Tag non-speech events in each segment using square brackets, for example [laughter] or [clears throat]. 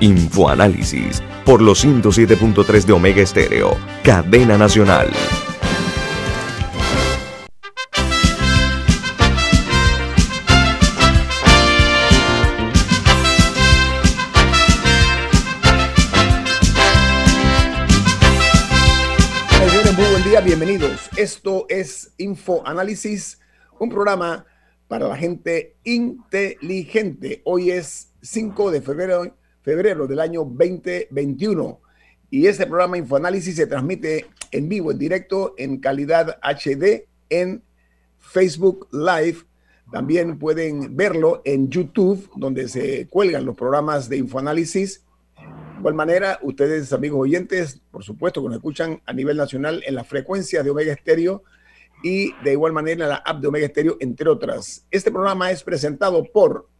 Infoanálisis por los 107.3 de Omega Estéreo, cadena nacional. Buen día, bienvenidos. Esto es Infoanálisis, un programa para la gente inteligente. Hoy es 5 de febrero febrero del año 2021. Y este programa Infoanálisis se transmite en vivo, en directo, en calidad HD en Facebook Live. También pueden verlo en YouTube, donde se cuelgan los programas de Infoanálisis. De igual manera, ustedes, amigos oyentes, por supuesto, que nos escuchan a nivel nacional en la frecuencia de Omega Estéreo y de igual manera en la app de Omega Estéreo, entre otras. Este programa es presentado por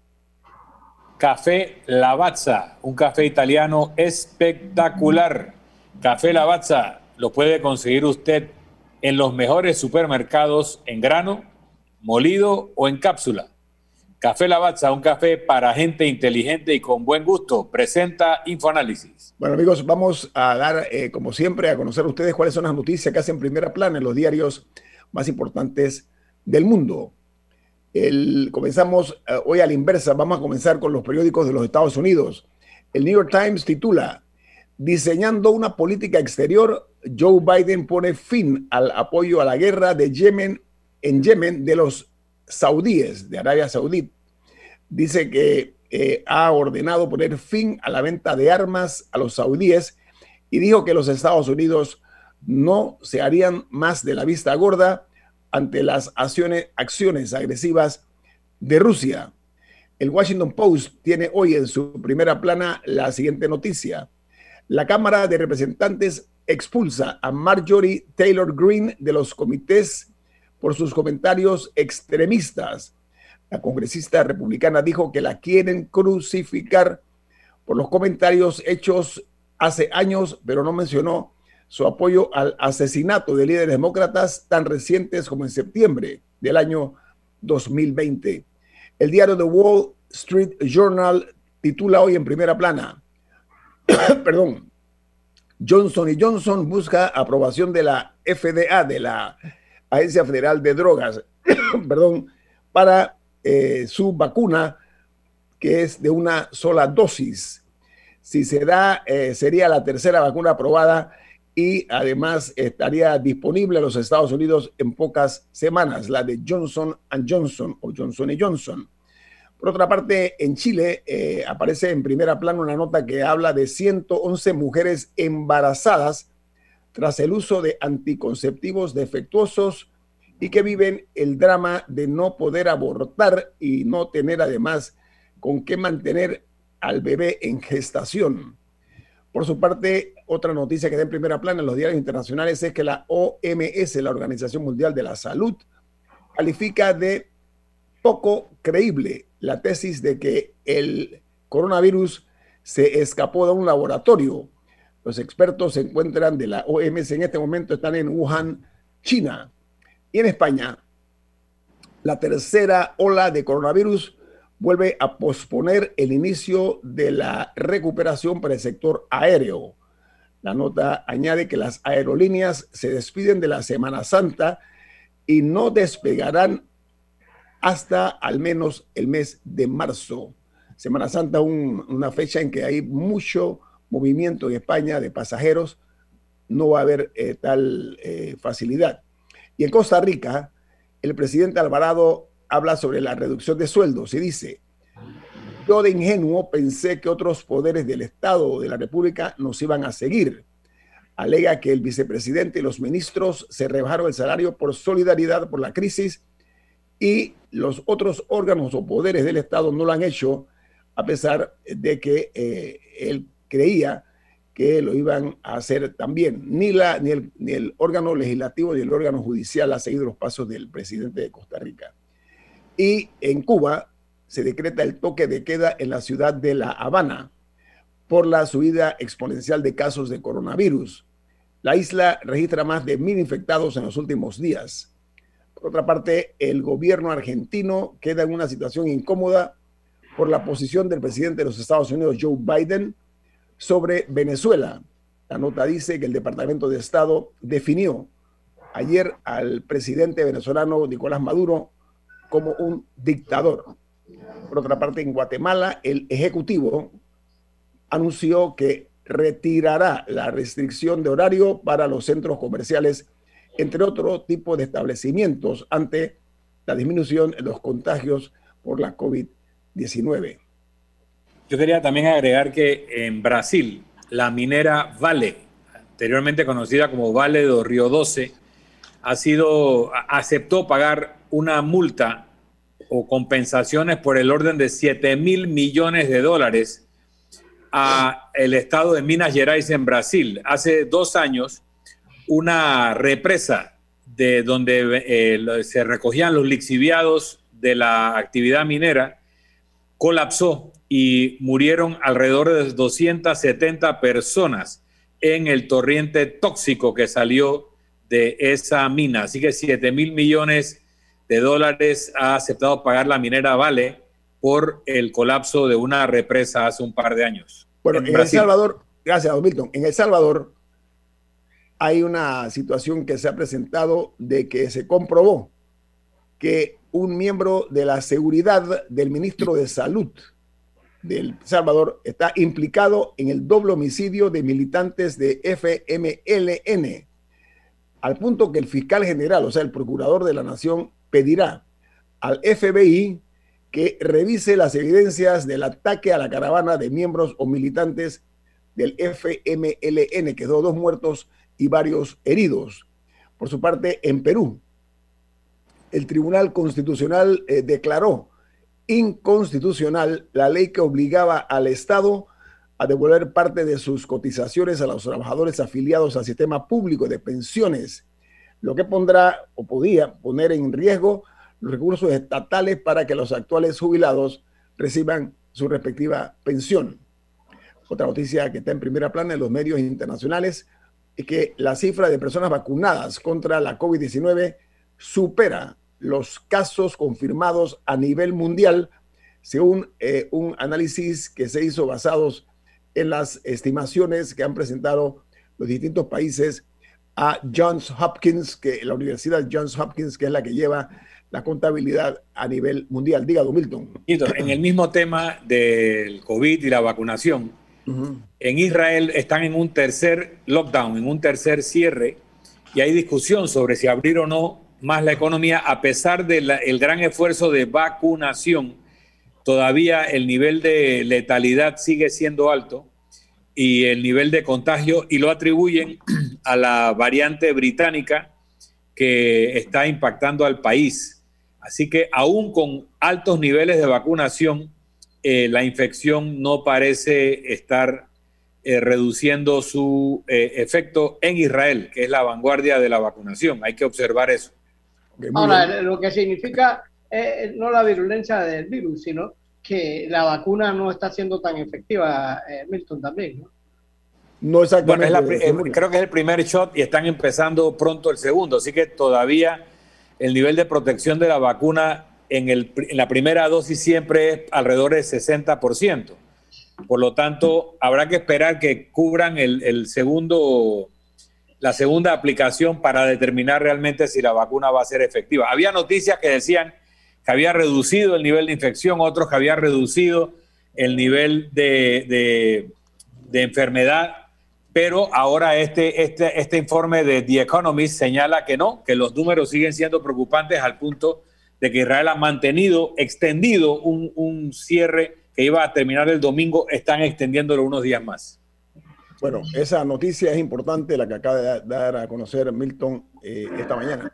Café Lavazza, un café italiano espectacular. Café Lavazza lo puede conseguir usted en los mejores supermercados en grano, molido o en cápsula. Café Lavazza, un café para gente inteligente y con buen gusto, presenta Infoanálisis. Bueno amigos, vamos a dar, eh, como siempre, a conocer a ustedes cuáles son las noticias que hacen primera plana en los diarios más importantes del mundo comenzamos eh, hoy a la inversa, vamos a comenzar con los periódicos de los Estados Unidos. El New York Times titula, Diseñando una política exterior, Joe Biden pone fin al apoyo a la guerra de Yemen en Yemen de los saudíes, de Arabia Saudí. Dice que eh, ha ordenado poner fin a la venta de armas a los saudíes y dijo que los Estados Unidos no se harían más de la vista gorda ante las acciones, agresivas de Rusia. El Washington Post tiene hoy en su primera plana la siguiente noticia. La Cámara de Representantes expulsa a Marjorie Taylor Greene de los comités por sus comentarios extremistas. La congresista republicana dijo que la quieren crucificar por los comentarios hechos hace años, pero no mencionó su apoyo al asesinato de líderes demócratas tan recientes como en septiembre del año 2020. El diario The Wall Street Journal titula hoy en primera plana, [coughs] perdón, Johnson Johnson busca aprobación de la FDA, de la Agencia Federal de Drogas, [coughs] perdón, para eh, su vacuna que es de una sola dosis. Si se da, eh, sería la tercera vacuna aprobada y además estaría disponible a los Estados Unidos en pocas semanas, la de Johnson Johnson o Johnson Johnson. Por otra parte, en Chile eh, aparece en primera plana una nota que habla de 111 mujeres embarazadas tras el uso de anticonceptivos defectuosos y que viven el drama de no poder abortar y no tener además con qué mantener al bebé en gestación. Por su parte, otra noticia que da en primera plana en los diarios internacionales es que la OMS, la Organización Mundial de la Salud, califica de poco creíble la tesis de que el coronavirus se escapó de un laboratorio. Los expertos se encuentran de la OMS en este momento, están en Wuhan, China. Y en España, la tercera ola de coronavirus vuelve a posponer el inicio de la recuperación para el sector aéreo. La nota añade que las aerolíneas se despiden de la Semana Santa y no despegarán hasta al menos el mes de marzo. Semana Santa, una fecha en que hay mucho movimiento en España de pasajeros, no va a haber eh, tal eh, facilidad. Y en Costa Rica, el presidente Alvarado habla sobre la reducción de sueldos y dice, yo de ingenuo pensé que otros poderes del Estado o de la República nos iban a seguir. Alega que el vicepresidente y los ministros se rebajaron el salario por solidaridad por la crisis y los otros órganos o poderes del Estado no lo han hecho, a pesar de que eh, él creía que lo iban a hacer también. Ni, la, ni, el, ni el órgano legislativo ni el órgano judicial ha seguido los pasos del presidente de Costa Rica. Y en Cuba se decreta el toque de queda en la ciudad de La Habana por la subida exponencial de casos de coronavirus. La isla registra más de mil infectados en los últimos días. Por otra parte, el gobierno argentino queda en una situación incómoda por la posición del presidente de los Estados Unidos, Joe Biden, sobre Venezuela. La nota dice que el Departamento de Estado definió ayer al presidente venezolano Nicolás Maduro como un dictador. Por otra parte, en Guatemala, el Ejecutivo anunció que retirará la restricción de horario para los centros comerciales, entre otro tipo de establecimientos, ante la disminución de los contagios por la COVID-19. Yo quería también agregar que en Brasil, la minera Vale, anteriormente conocida como Vale do Río 12, ha sido, aceptó pagar una multa o compensaciones por el orden de 7 mil millones de dólares a el estado de Minas Gerais en Brasil. Hace dos años, una represa de donde eh, se recogían los lixiviados de la actividad minera colapsó y murieron alrededor de 270 personas en el torrente tóxico que salió de esa mina. Así que 7 mil millones de dólares ha aceptado pagar la minera Vale por el colapso de una represa hace un par de años. Bueno, en, El Salvador, gracias, don Milton, en El Salvador hay una situación que se ha presentado de que se comprobó que un miembro de la seguridad del ministro de Salud del Salvador está implicado en el doble homicidio de militantes de FMLN, al punto que el fiscal general, o sea, el procurador de la nación, pedirá al FBI que revise las evidencias del ataque a la caravana de miembros o militantes del FMLN, que quedó dos muertos y varios heridos. Por su parte, en Perú, el Tribunal Constitucional eh, declaró inconstitucional la ley que obligaba al Estado a devolver parte de sus cotizaciones a los trabajadores afiliados al sistema público de pensiones lo que pondrá o podía poner en riesgo los recursos estatales para que los actuales jubilados reciban su respectiva pensión. Otra noticia que está en primera plana en los medios internacionales es que la cifra de personas vacunadas contra la COVID-19 supera los casos confirmados a nivel mundial, según eh, un análisis que se hizo basados en las estimaciones que han presentado los distintos países a Johns Hopkins, que la Universidad Johns Hopkins, que es la que lleva la contabilidad a nivel mundial. Diga, Milton. En el mismo tema del COVID y la vacunación, en Israel están en un tercer lockdown, en un tercer cierre, y hay discusión sobre si abrir o no más la economía, a pesar del gran esfuerzo de vacunación, todavía el nivel de letalidad sigue siendo alto y el nivel de contagio y lo atribuyen [clears throat] a la variante británica que está impactando al país. Así que aún con altos niveles de vacunación, eh, la infección no parece estar eh, reduciendo su eh, efecto en Israel, que es la vanguardia de la vacunación. Hay que observar eso. Ahora, lo que significa no la virulencia del virus, sino que la vacuna no está siendo tan efectiva, eh, Milton, también, ¿no? No exactamente. Bueno, creo que es el primer shot y están empezando pronto el segundo, así que todavía el nivel de protección de la vacuna en, el, en la primera dosis siempre es alrededor del 60%. Por lo tanto, habrá que esperar que cubran el, el segundo, la segunda aplicación para determinar realmente si la vacuna va a ser efectiva. Había noticias que decían que había reducido el nivel de infección, otros que había reducido el nivel de, de, enfermedad, pero ahora este, este, este informe de The Economist señala que no, que los números siguen siendo preocupantes al punto de que Israel ha mantenido extendido un, un cierre que iba a terminar el domingo, están extendiéndolo unos días más. Bueno, esa noticia es importante, la que acaba de dar a conocer Milton eh, esta mañana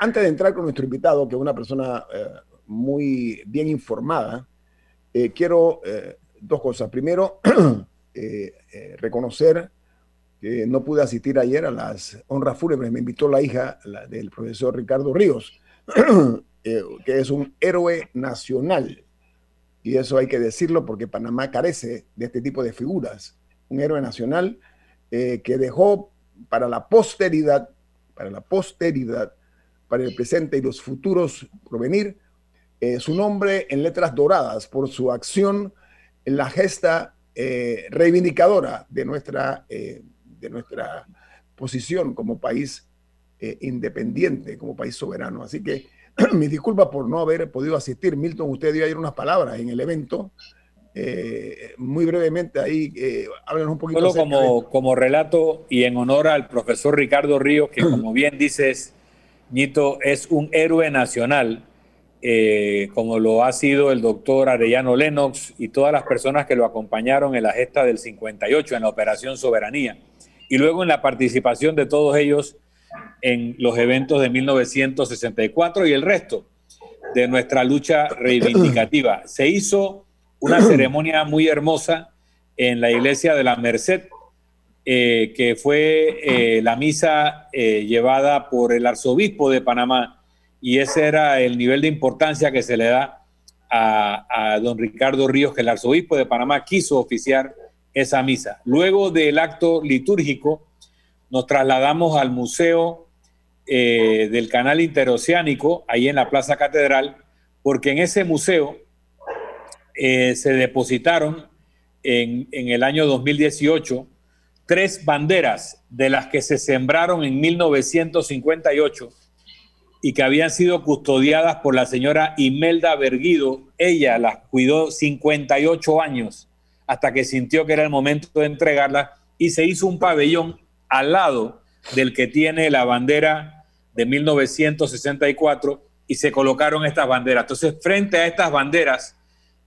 antes de entrar con nuestro invitado, que es una persona eh, muy bien informada, eh, quiero eh, dos cosas. Primero, [clears throat] reconocer que no pude asistir ayer a las honras fúnebres. Me invitó la hija del profesor Ricardo Ríos, [clears throat] eh, que es un héroe nacional. Y eso hay que decirlo porque Panamá carece de este tipo de figuras. Un héroe nacional eh, que dejó para la posteridad, para la posteridad, para el presente y los futuros provenir, eh, su nombre en letras doradas por su acción en la gesta reivindicadora de nuestra, de nuestra posición como país independiente, como país soberano. Así que [clears throat] mis disculpas por no haber podido asistir. Milton, usted dio ayer unas palabras en el evento. muy brevemente ahí, háblanos un poquito. Solo como, como relato y en honor al profesor Ricardo Ríos, que como [clears throat] bien dices, Ñito es un héroe nacional, eh, como lo ha sido el doctor Arellano Lennox y todas las personas que lo acompañaron en la gesta del 58, en la Operación Soberanía, y luego en la participación de todos ellos en los eventos de 1964 y el resto de nuestra lucha reivindicativa. [clears throat] Se hizo una [clears throat] ceremonia muy hermosa en la iglesia de la Merced, eh, que fue eh, la misa eh, llevada por el arzobispo de Panamá y ese era el nivel de importancia que se le da a, a, don Ricardo Ríos, que el arzobispo de Panamá quiso oficiar esa misa. Luego del acto litúrgico, nos trasladamos al Museo del Canal Interoceánico, ahí en la Plaza Catedral, porque en ese museo se depositaron en, en el año 2018 tres banderas de las que se sembraron en 1958 y que habían sido custodiadas por la señora Imelda Berguido. Ella las cuidó 58 años hasta que sintió que era el momento de entregarlas y se hizo un pabellón al lado del que tiene la bandera de 1964 y se colocaron estas banderas. Entonces, frente a estas banderas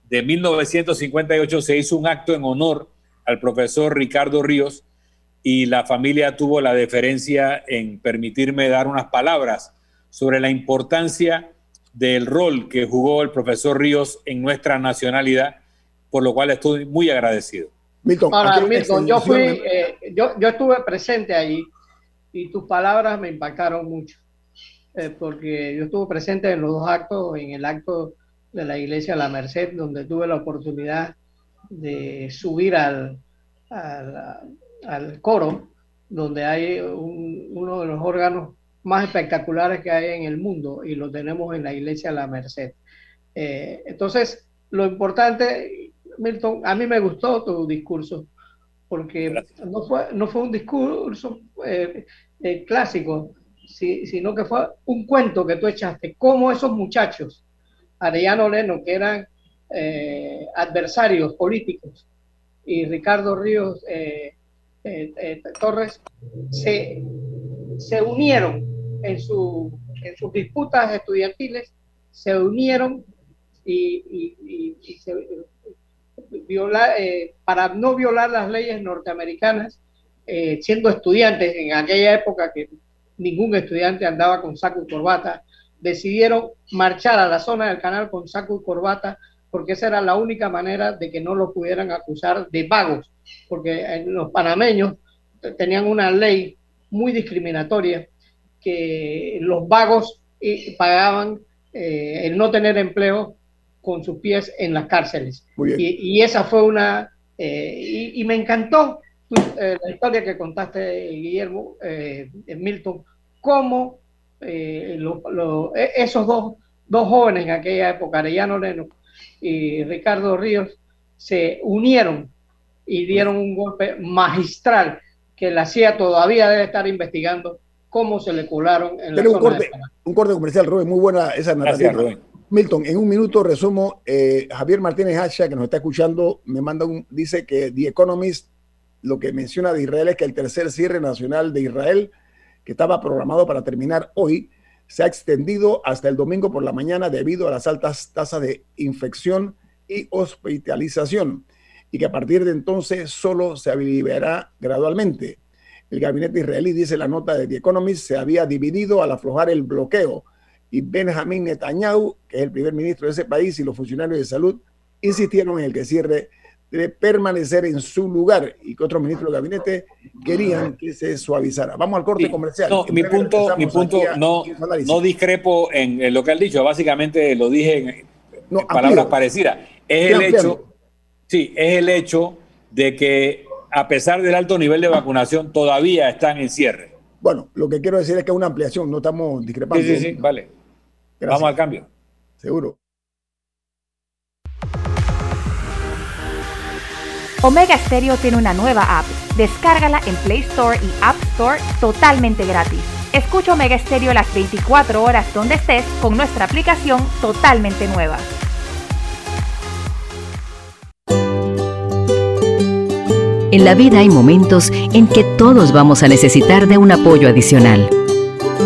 de 1958 se hizo un acto en honor al profesor Ricardo Ríos y la familia tuvo la deferencia en permitirme dar unas palabras sobre la importancia del rol que jugó el profesor Ríos en nuestra nacionalidad, por lo cual estoy muy agradecido. Milton, Milton yo, fui, eh, yo, yo, estuve presente allí y tus palabras me impactaron mucho, eh, porque yo estuve presente en los dos actos, en el acto de la iglesia La Merced, donde tuve la oportunidad de subir al, al, al coro, donde hay uno de los órganos más espectaculares que hay en el mundo y lo tenemos en la iglesia La Merced. Eh, entonces, lo importante, Milton, a mí me gustó tu discurso, porque no fue, no fue un discurso eh, eh, clásico, sino que fue un cuento que tú echaste, cómo esos muchachos, Arellano Leno, que eran adversarios políticos, y Ricardo Ríos, eh, eh, Torres se, se unieron en, su, en sus disputas estudiantiles, se unieron y, se, eh, para no violar las leyes norteamericanas, siendo estudiantes en aquella época que ningún estudiante andaba con saco y corbata, decidieron marchar a la zona del canal con saco y corbata porque esa era la única manera de que no lo pudieran acusar de vagos, porque los panameños tenían una ley muy discriminatoria que los vagos eh, pagaban eh, el no tener empleo con sus pies en las cárceles. Y, esa fue una... Eh, y, me encantó la historia que contaste, Guillermo, Milton, cómo esos dos, dos jóvenes en aquella época, Arellano Leno y Ricardo Ríos se unieron y dieron un golpe magistral que la CIA todavía debe estar investigando cómo se le colaron en la un, corte, un corte comercial, Rubén, muy buena esa narrativa. Milton, en un minuto resumo, eh, Javier Martínez Hacha, que nos está escuchando, me manda un, dice que The Economist lo que menciona de Israel es que el tercer cierre nacional de Israel, que estaba programado para terminar hoy, se ha extendido hasta el domingo por la mañana debido a las altas tasas de infección y hospitalización y que a partir de entonces solo se liberará gradualmente. El gabinete israelí, dice la nota de The Economist, se había dividido al aflojar el bloqueo y Benjamin Netanyahu, que es el primer ministro de ese país, y los funcionarios de salud insistieron en el que cierre debe permanecer en su lugar y que otros ministros del gabinete querían que se suavizara. Vamos al corte comercial. No, mi punto, mi punto no, no discrepo en, lo que han dicho, básicamente lo dije en, palabras parecidas. Es el hecho, sí, es el hecho de que a pesar del alto nivel de vacunación todavía están en cierre. Bueno, lo que quiero decir es que es una ampliación, no estamos discrepando. Sí, sí, sí, vale. Vamos al cambio. Seguro. Omega Stereo tiene una nueva app. Descárgala en Play Store y App Store totalmente gratis. Escucha Omega Stereo las 24 horas donde estés con nuestra aplicación totalmente nueva. En la vida hay momentos en que todos vamos a necesitar de un apoyo adicional.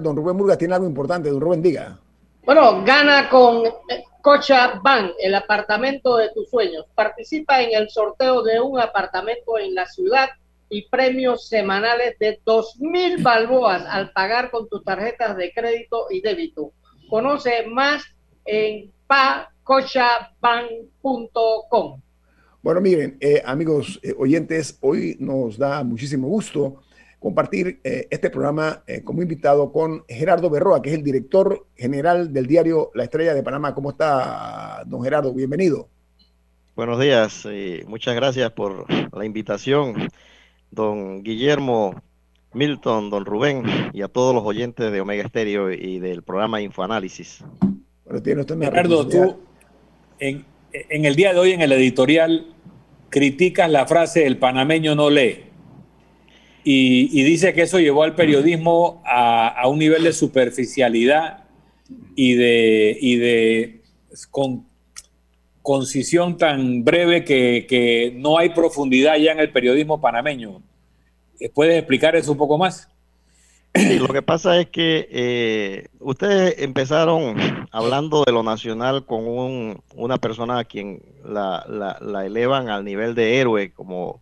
Don Rubén Murga tiene algo importante. Don Rubén, diga. Bueno, gana con eh, Cocha Bank, el apartamento de tus sueños. Participa en el sorteo de un apartamento en la ciudad y premios semanales de dos mil balboas al pagar con tus tarjetas de crédito y débito. Conoce más en pacochabank.com. Bueno, miren, eh, amigos eh, oyentes, hoy nos da muchísimo gusto compartir eh, este programa eh, como invitado con Gerardo Berroa, que es el director general del diario La Estrella de Panamá. ¿Cómo está, don Gerardo? Bienvenido. Buenos días y muchas gracias por la invitación, don Guillermo, Milton, don Rubén y a todos los oyentes de Omega Estéreo y del programa Infoanálisis. Bueno, tiene usted Gerardo, tú en, en el día de hoy en el editorial criticas la frase el panameño no lee. Y, dice que eso llevó al periodismo a, un nivel de superficialidad y de, y de con, concisión tan breve que, no hay profundidad ya en el periodismo panameño. ¿Puedes explicar eso un poco más? Lo que pasa es que eh, ustedes empezaron hablando de lo nacional con una persona a quien la, la elevan al nivel de héroe, como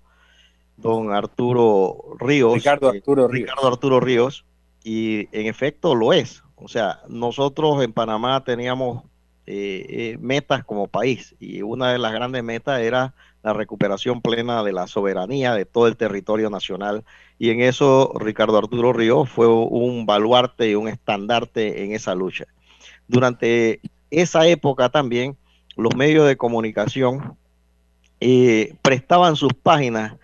don Arturo Ríos. Ricardo eh, Arturo Ríos. Ricardo Arturo Ríos. Y en efecto lo es. O sea, nosotros en Panamá teníamos eh, eh, metas como país y una de las grandes metas era la recuperación plena de la soberanía de todo el territorio nacional. Y en eso Ricardo Arturo Ríos fue un baluarte y un estandarte en esa lucha. Durante esa época también los medios de comunicación prestaban sus páginas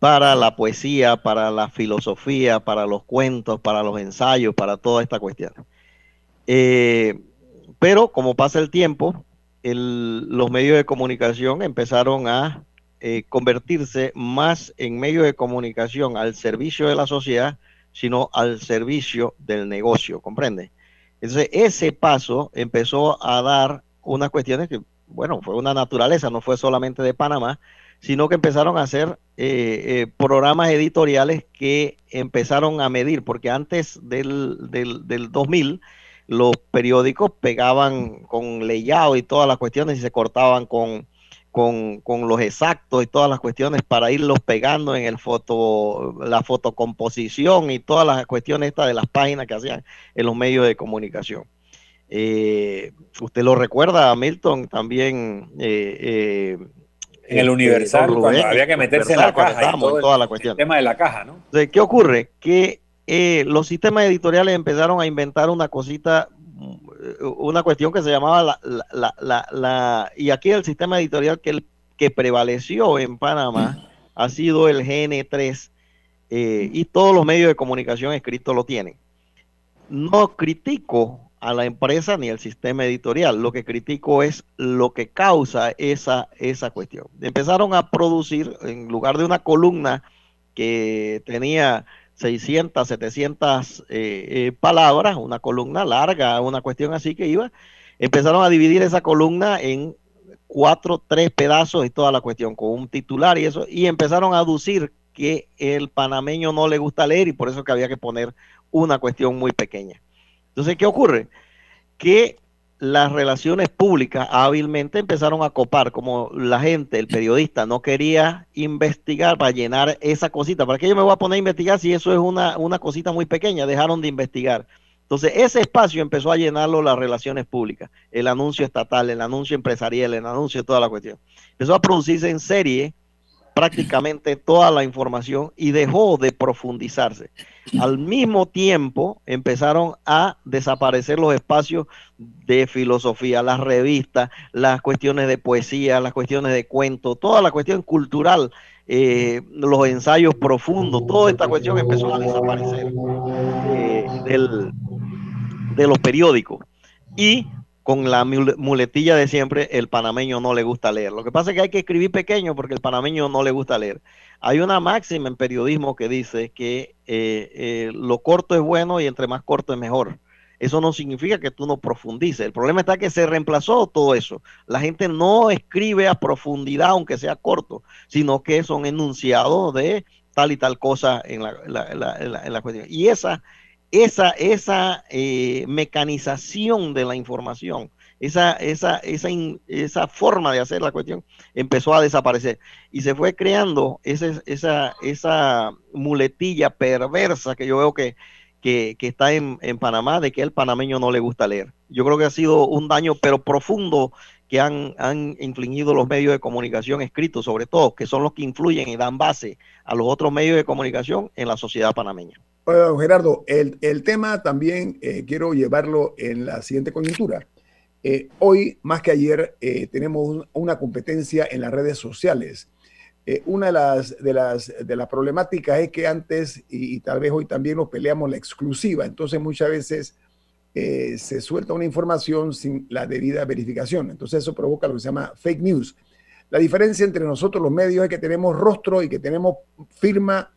para la poesía, para la filosofía, para los cuentos, para los ensayos, para toda esta cuestión. Eh, pero como pasa el tiempo, los medios de comunicación empezaron a eh, convertirse más en medios de comunicación al servicio de la sociedad sino al servicio del negocio, ¿comprende? Entonces, ese paso empezó a dar unas cuestiones que, bueno, fue una naturaleza, no fue solamente de Panamá, sino que empezaron a hacer eh, eh, programas editoriales que empezaron a medir, porque antes del, del, del 2000 los periódicos pegaban con leyado y todas las cuestiones y se cortaban con, con, con, los exactos y todas las cuestiones para irlos pegando en el foto, la fotocomposición y todas las cuestiones estas de las páginas que hacían en los medios de comunicación. Eh, usted lo recuerda, Milton, también eh, en el Universal, cuando había que meterse en la caja. Y toda la cuestión. El tema de la caja, ¿no? ¿Qué ocurre? Que eh, los sistemas editoriales empezaron a inventar una cosita, mm, una cuestión que se llamaba la, y aquí el sistema editorial que, que prevaleció en Panamá ha sido el GN3 eh, y todos los medios de comunicación escritos lo tienen. No critico a la empresa ni al sistema editorial, lo que critico es lo que causa esa, esa cuestión. Empezaron a producir, en lugar de una columna que tenía 600, 700 eh, eh, palabras, una columna larga, una cuestión así que iba. Empezaron a dividir esa columna en cuatro, tres pedazos y toda la cuestión, con un titular y eso, y empezaron a aducir que el panameño no le gusta leer y por eso que había que poner una cuestión muy pequeña. Entonces, ¿qué ocurre? Que las relaciones públicas hábilmente empezaron a copar, como la gente, el periodista, no quería investigar para llenar esa cosita. ¿Para qué yo me voy a poner a investigar si eso es una, una cosita muy pequeña? Dejaron de investigar. Entonces, ese espacio empezó a llenarlo las relaciones públicas, el anuncio estatal, el anuncio empresarial, el anuncio de toda la cuestión. Empezó a producirse en serie prácticamente toda la información y dejó de profundizarse. Al mismo tiempo empezaron a desaparecer los espacios de filosofía, las revistas, las cuestiones de poesía, las cuestiones de cuento, toda la cuestión cultural, eh, los ensayos profundos, toda esta cuestión empezó a desaparecer eh, de los periódicos. Y con la muletilla de siempre, el panameño no le gusta leer. Lo que pasa es que hay que escribir pequeño porque el panameño no le gusta leer. Hay una máxima en periodismo que dice que eh, eh, lo corto es bueno y entre más corto es mejor. Eso no significa que tú no profundices. El problema está que se reemplazó todo eso. La gente no escribe a profundidad, aunque sea corto, sino que son enunciados de tal y tal cosa en la, en la cuestión. Y esa esa, esa eh, mecanización de la información, esa, esa, esa, esa, forma de hacer la cuestión empezó a desaparecer y se fue creando esa, esa, esa muletilla perversa que yo veo que, que, está en, en, Panamá de que el panameño no le gusta leer. Yo creo que ha sido un daño, pero profundo, que han, han infligido los medios de comunicación escritos, sobre todo, que son los que influyen y dan base a los otros medios de comunicación en la sociedad panameña. Gerardo, el, el, tema también eh, quiero llevarlo en la siguiente coyuntura. Eh, hoy, más que ayer, eh, tenemos una competencia en las redes sociales. una de las, de, las, de las problemáticas es que antes, y, y, tal vez hoy también nos peleamos la exclusiva, entonces muchas veces se suelta una información sin la debida verificación. Entonces eso provoca lo que se llama fake news. La diferencia entre nosotros los medios es que tenemos rostro y que tenemos firma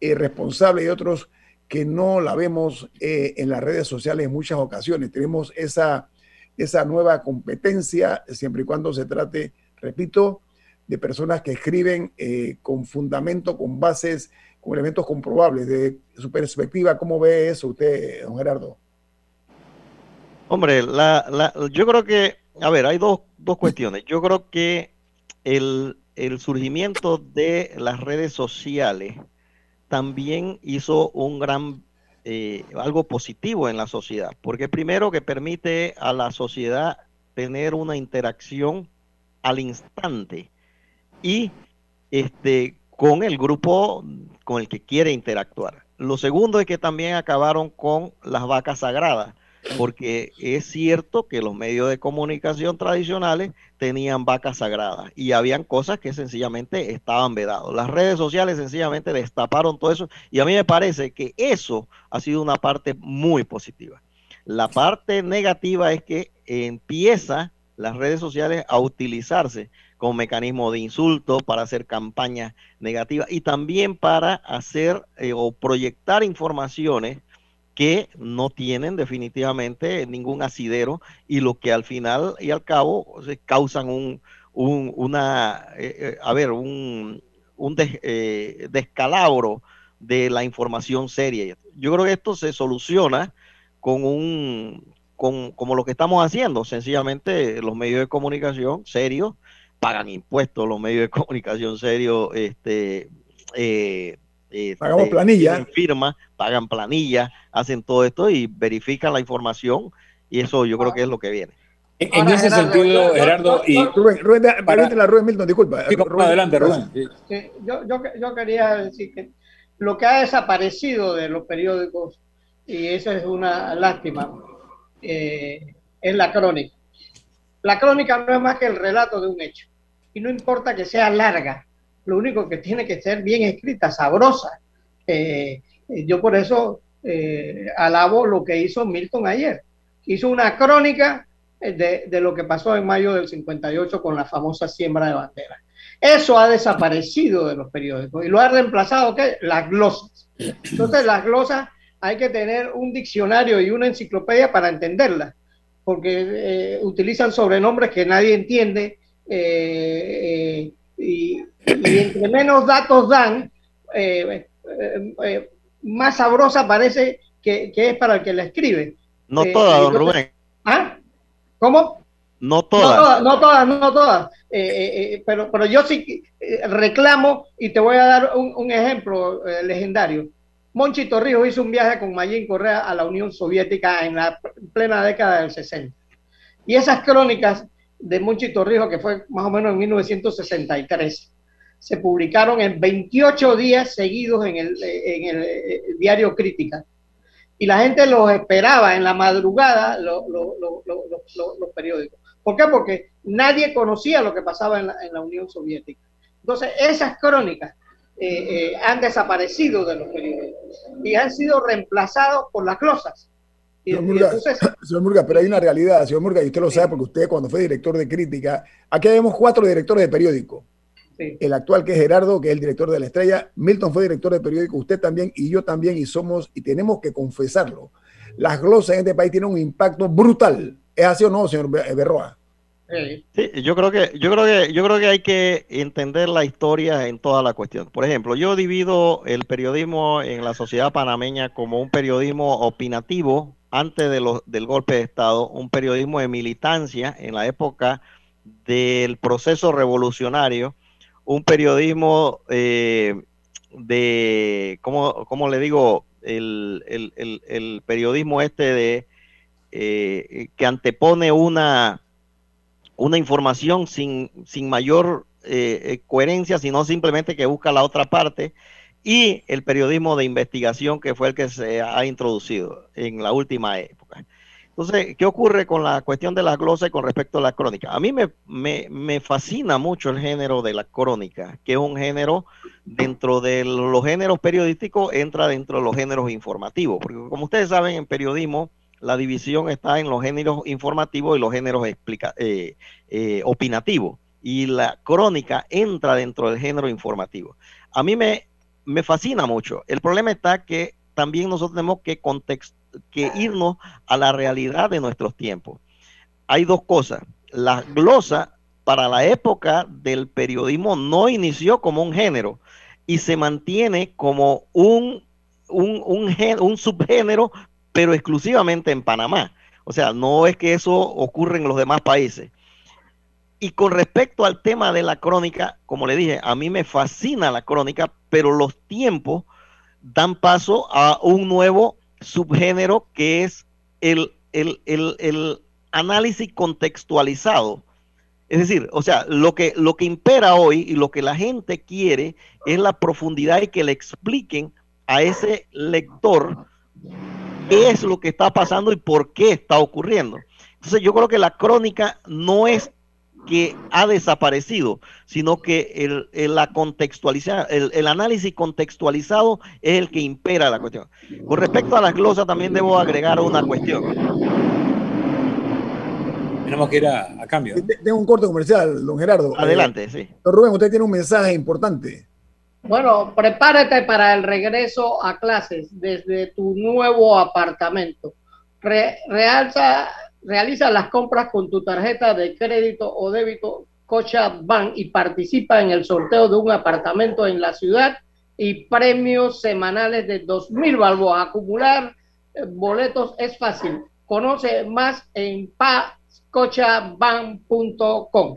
responsable y otros que no la vemos eh, en las redes sociales en muchas ocasiones. Tenemos esa, esa nueva competencia siempre y cuando se trate, repito, de personas que escriben eh, con fundamento, con bases, con elementos comprobables. De su perspectiva, ¿cómo ve eso usted, don Gerardo? Hombre, la, yo creo que, a ver, hay dos, dos cuestiones. Yo creo que el, el surgimiento de las redes sociales también hizo un gran, eh, algo positivo en la sociedad, porque primero que permite a la sociedad tener una interacción al instante y este, con el grupo con el que quiere interactuar. Lo segundo es que también acabaron con las vacas sagradas porque es cierto que los medios de comunicación tradicionales tenían vacas sagradas y habían cosas que sencillamente estaban vedados. Las redes sociales sencillamente destaparon todo eso y a mí me parece que eso ha sido una parte muy positiva. La parte negativa es que empieza las redes sociales a utilizarse como mecanismo de insulto, para hacer campañas negativas y también para hacer eh, o proyectar informaciones que no tienen definitivamente ningún asidero y lo que al final y al cabo causan un, una, eh, eh, a ver, un, un descalabro de la información seria. Yo creo que esto se soluciona con un, con, como lo que estamos haciendo, sencillamente los medios de comunicación serios pagan impuestos los medios de comunicación serios, este, eh, este pagamos planilla, firma, pagan planilla, hacen todo esto y verifican la información y eso yo creo que es lo que viene. En, ese sentido, Gerardo, y Rubén, Rubén, la Rubén Milton, disculpa. adelante, Rubén. yo, yo, yo, quería decir que lo que ha desaparecido de los periódicos, y eso es una lástima, eh, es la crónica. La crónica no es más que el relato de un hecho y no importa que sea larga, lo único que tiene que ser bien escrita, sabrosa. Eh, eh, yo por eso eh, alabo lo que hizo Milton ayer. Hizo una crónica de, lo que pasó en mayo del 58 con la famosa siembra de banderas. Eso ha desaparecido de los periódicos y lo ha reemplazado ¿qué? las glosas. Entonces las glosas hay que tener un diccionario y una enciclopedia para entenderlas, porque utilizan sobrenombres que nadie entiende eh, y, entre menos datos dan, eh, más sabrosa parece que, es para el que la escribe. No todas, don Rubén. ¿Ah? ¿Cómo? No todas. No todas, no todas, pero, pero yo sí reclamo y te voy a dar un, ejemplo legendario. Monchi Torrijos hizo un viaje con Mayín Correa a la Unión Soviética en la plena década del 60. Y esas crónicas de Monchi Torrijos, que fue más o menos en 1963, se publicaron en 28 días seguidos en el, en el, eh, diario Crítica. Y la gente los esperaba en la madrugada, los periódicos. ¿Por qué? Porque nadie conocía lo que pasaba en la, Unión Soviética. Entonces, esas crónicas eh, eh, han desaparecido de los periódicos y han sido reemplazados por las glosas. [coughs] señor, Murga, pero hay una realidad, señor Murga, y usted lo sabe porque usted cuando fue director de crítica, aquí vemos cuatro directores de periódico. El actual que es Gerardo, que es el director de La Estrella, Milton fue director de periódico, usted también y yo también, y somos, y tenemos que confesarlo, las glosas en este país tienen un impacto brutal. ¿Es así o no, señor Berroa? Sí, yo creo que yo creo que yo creo que hay que entender la historia en toda la cuestión. Por ejemplo, yo divido el periodismo en la sociedad panameña como un periodismo opinativo antes de del golpe de Estado, un periodismo de militancia en la época del proceso revolucionario, un periodismo eh, de, ¿cómo, le digo? El, periodismo este de eh, que antepone una, una información sin, sin mayor eh, coherencia, sino simplemente que busca la otra parte y el periodismo de investigación que fue el que se ha introducido en la última época. Entonces, ¿qué ocurre con la cuestión de la glosa con respecto a la crónica? A mí me, me, fascina mucho el género de la crónica, que es un género dentro de los géneros periodísticos, entra dentro de los géneros informativos, porque como ustedes saben, en periodismo la división está en los géneros informativos y los géneros eh, eh, opinativos, y la crónica entra dentro del género informativo. A mí me me fascina mucho. El problema está que también nosotros tenemos que, que irnos a la realidad de nuestros tiempos. Hay dos cosas. La glosa para la época del periodismo no inició como un género y se mantiene como un, un, un, subgénero, pero exclusivamente en Panamá. O sea, no es que eso ocurra en los demás países. Y con respecto al tema de la crónica, como le dije, a mí me fascina la crónica, pero los tiempos dan paso a un nuevo subgénero que es el, el, análisis contextualizado. Es decir, o sea, lo que, lo que impera hoy y lo que la gente quiere es la profundidad y que le expliquen a ese lector qué es lo que está pasando y por qué está ocurriendo. Entonces yo creo que la crónica no es que ha desaparecido, sino que el, la contextualización, el, análisis contextualizado es el que impera la cuestión. Con respecto a las glosas, también debo agregar una cuestión. Tenemos que ir a, cambio. Tengo un corte comercial, don Gerardo. Adelante, sí. Don Rubén, usted tiene un mensaje importante. Bueno, prepárate para el regreso a clases desde tu nuevo apartamento. realza, realiza las compras con tu tarjeta de crédito o débito Bank y participa en el sorteo de un apartamento en la ciudad y premios semanales de 2.000 balboas. Acumular eh, boletos es fácil. Conoce más en pascochabank.com.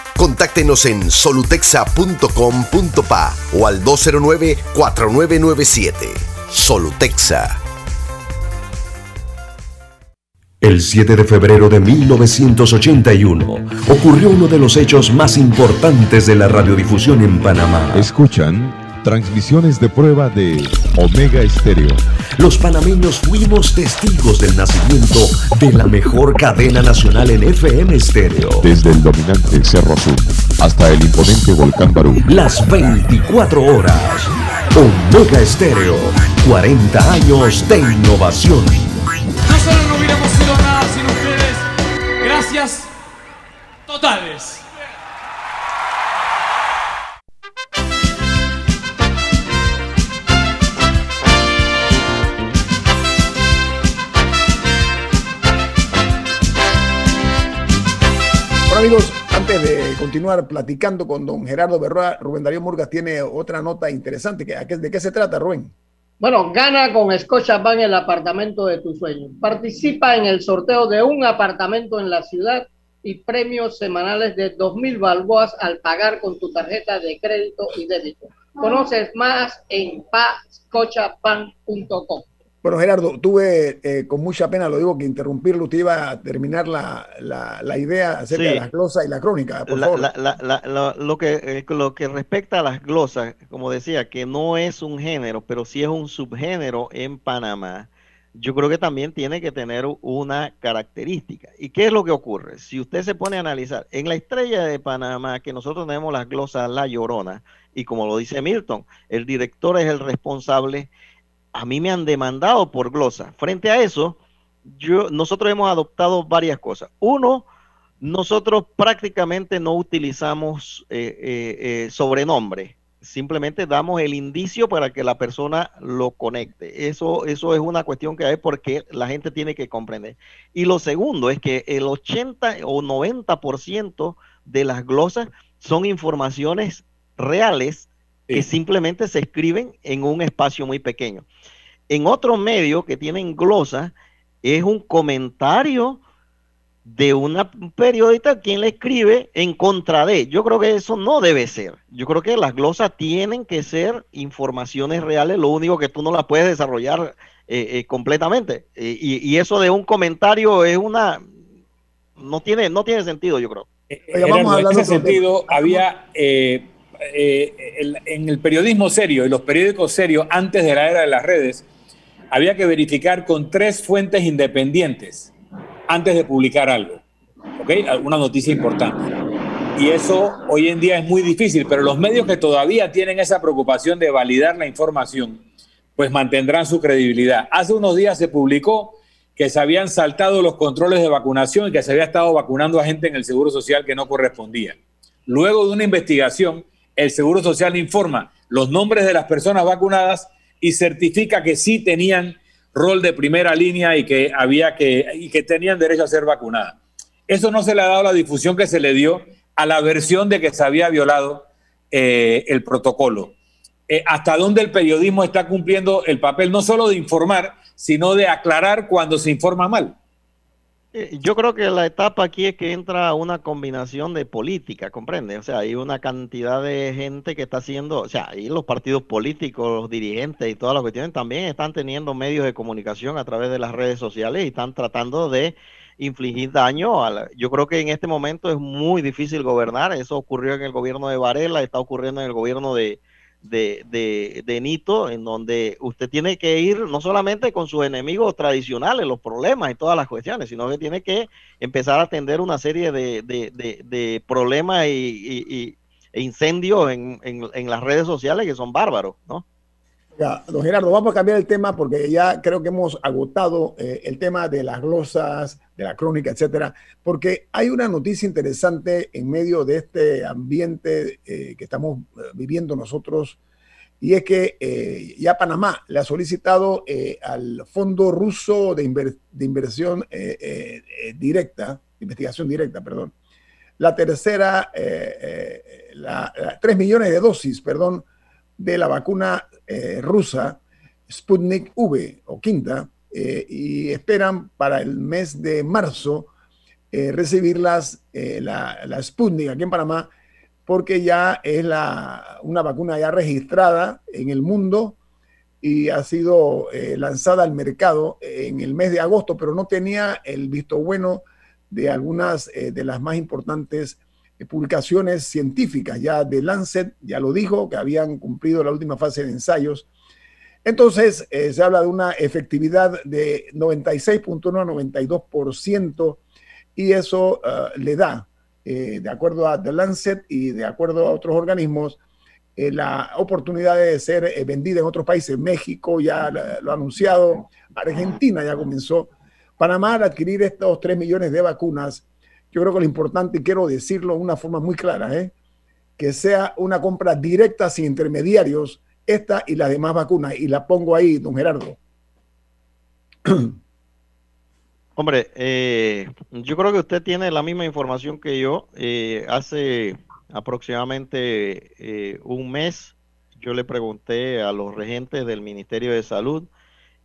Contáctenos en solutexa.com.pa o al 209-4997. Solutexa. El 7 de febrero de 1981 ocurrió uno de los hechos más importantes de la radiodifusión en Panamá. Escuchan Transmisiones de prueba de Omega Estéreo. Los panameños fuimos testigos del nacimiento de la mejor cadena nacional en FM Estéreo. Desde el dominante Cerro Azul hasta el imponente Volcán Barú. Las 24 horas. Omega Estéreo. 40 años de innovación. Nosotros no hubiéramos sido nada sin ustedes. Gracias totales. Amigos, antes de continuar platicando con don Gerardo Berroa, Rubén Darío Murgas tiene otra nota interesante. ¿De qué se trata, Rubén? Bueno, gana con Scotiabank el apartamento de tus sueños. Participa en el sorteo de un apartamento en la ciudad y premios semanales de 2.000 balboas al pagar con tu tarjeta de crédito y débito. Conoces más en pascochabank.com. Bueno, Gerardo, tuve eh, con mucha pena, lo digo, que interrumpirlo. Usted iba a terminar la, idea acerca de las glosas y la crónica, por favor. lo, que, eh, lo que respecta a las glosas, como decía, que no es un género, pero sí es un subgénero en Panamá, yo creo que también tiene que tener una característica. ¿Y qué es lo que ocurre? Si usted se pone a analizar, en la estrella de Panamá, que nosotros tenemos las glosas La Llorona, y como lo dice Milton, el director es el responsable a mí me han demandado por glosa. Frente a eso, nosotros hemos adoptado varias cosas. Uno, nosotros prácticamente no utilizamos eh, eh, eh, sobrenombre, simplemente damos el indicio para que la persona lo conecte. Eso, eso es una cuestión que hay porque la gente tiene que comprender. Y lo segundo es que el 80 o 90% de las glosas son informaciones reales que simplemente se escriben en un espacio muy pequeño. En otro medio que tienen glosa, es un comentario de una periodista quien le escribe en contra de. Yo creo que eso no debe ser. Yo creo que las glosas tienen que ser informaciones reales, lo único que tú no las puedes desarrollar eh, eh, completamente. y, eso de un comentario es una... No tiene, no tiene sentido, yo creo. Eh, en ese sentido, había en el periodismo serio y los periódicos serios antes de la era de las redes, había que verificar con tres fuentes independientes antes de publicar algo. ¿Ok? Una noticia importante. Y eso hoy en día es muy difícil, pero los medios que todavía tienen esa preocupación de validar la información, pues mantendrán su credibilidad. Hace unos días se publicó que se habían saltado los controles de vacunación y que se había estado vacunando a gente en el Seguro Social que no correspondía. Luego de una investigación, el Seguro Social informa los nombres de las personas vacunadas y certifica que sí tenían rol de primera línea y que había que y que tenían derecho a ser vacunadas. Eso no se le ha dado la difusión que se le dio a la versión de que se había violado eh, el protocolo. Eh, hasta dónde el periodismo está cumpliendo el papel no solo de informar, sino de aclarar cuando se informa mal. Eh, yo creo que la etapa aquí es que entra una combinación de política, ¿comprende? O sea, hay una cantidad de gente que está haciendo, o sea, ahí los partidos políticos, los dirigentes y todas las cuestiones también están teniendo medios de comunicación a través de las redes sociales y están tratando de infligir daño. A yo creo que en este momento es muy difícil gobernar. Eso ocurrió en el gobierno de Varela, está ocurriendo en el gobierno de, de, de, Nito, en donde usted tiene que ir no solamente con sus enemigos tradicionales, los problemas y todas las cuestiones, sino que tiene que empezar a atender una serie de, de problemas y, e incendios en, en, las redes sociales que son bárbaros, ¿no? Don Gerardo, vamos a cambiar el tema porque ya creo que hemos agotado eh, el tema de las glosas, de la crónica, etcétera, porque hay una noticia interesante en medio de este ambiente eh, que estamos eh, viviendo nosotros, y es que ya Panamá le ha solicitado al Fondo Ruso de, Inversión Directa, investigación directa, perdón, la tercera, la, tres millones de dosis, perdón, de la vacuna eh, rusa Sputnik V o quinta eh, y esperan para el mes de marzo eh, recibirlas, la, la, Sputnik aquí en Panamá, porque ya es la, una vacuna ya registrada en el mundo y ha sido lanzada al mercado en el mes de agosto, pero no tenía el visto bueno de algunas de las más importantes publicaciones científicas ya de Lancet, ya lo dijo, que habían cumplido la última fase de ensayos. Entonces, eh, se habla de una efectividad de 96.1 a 92% y eso eh, le da, eh, de acuerdo a The Lancet y de acuerdo a otros organismos, la oportunidad de ser vendida en otros países. México ya lo ha anunciado, Argentina ya comenzó. Panamá al adquirir estos 3 millones de vacunas yo creo que lo importante, y quiero decirlo de una forma muy clara, ¿eh? que sea una compra directa sin intermediarios, esta y las demás vacunas. Y la pongo ahí, don Gerardo. [clears throat] Hombre, eh, yo creo que usted tiene la misma información que yo. Eh, hace aproximadamente un mes yo le pregunté a los regentes del Ministerio de Salud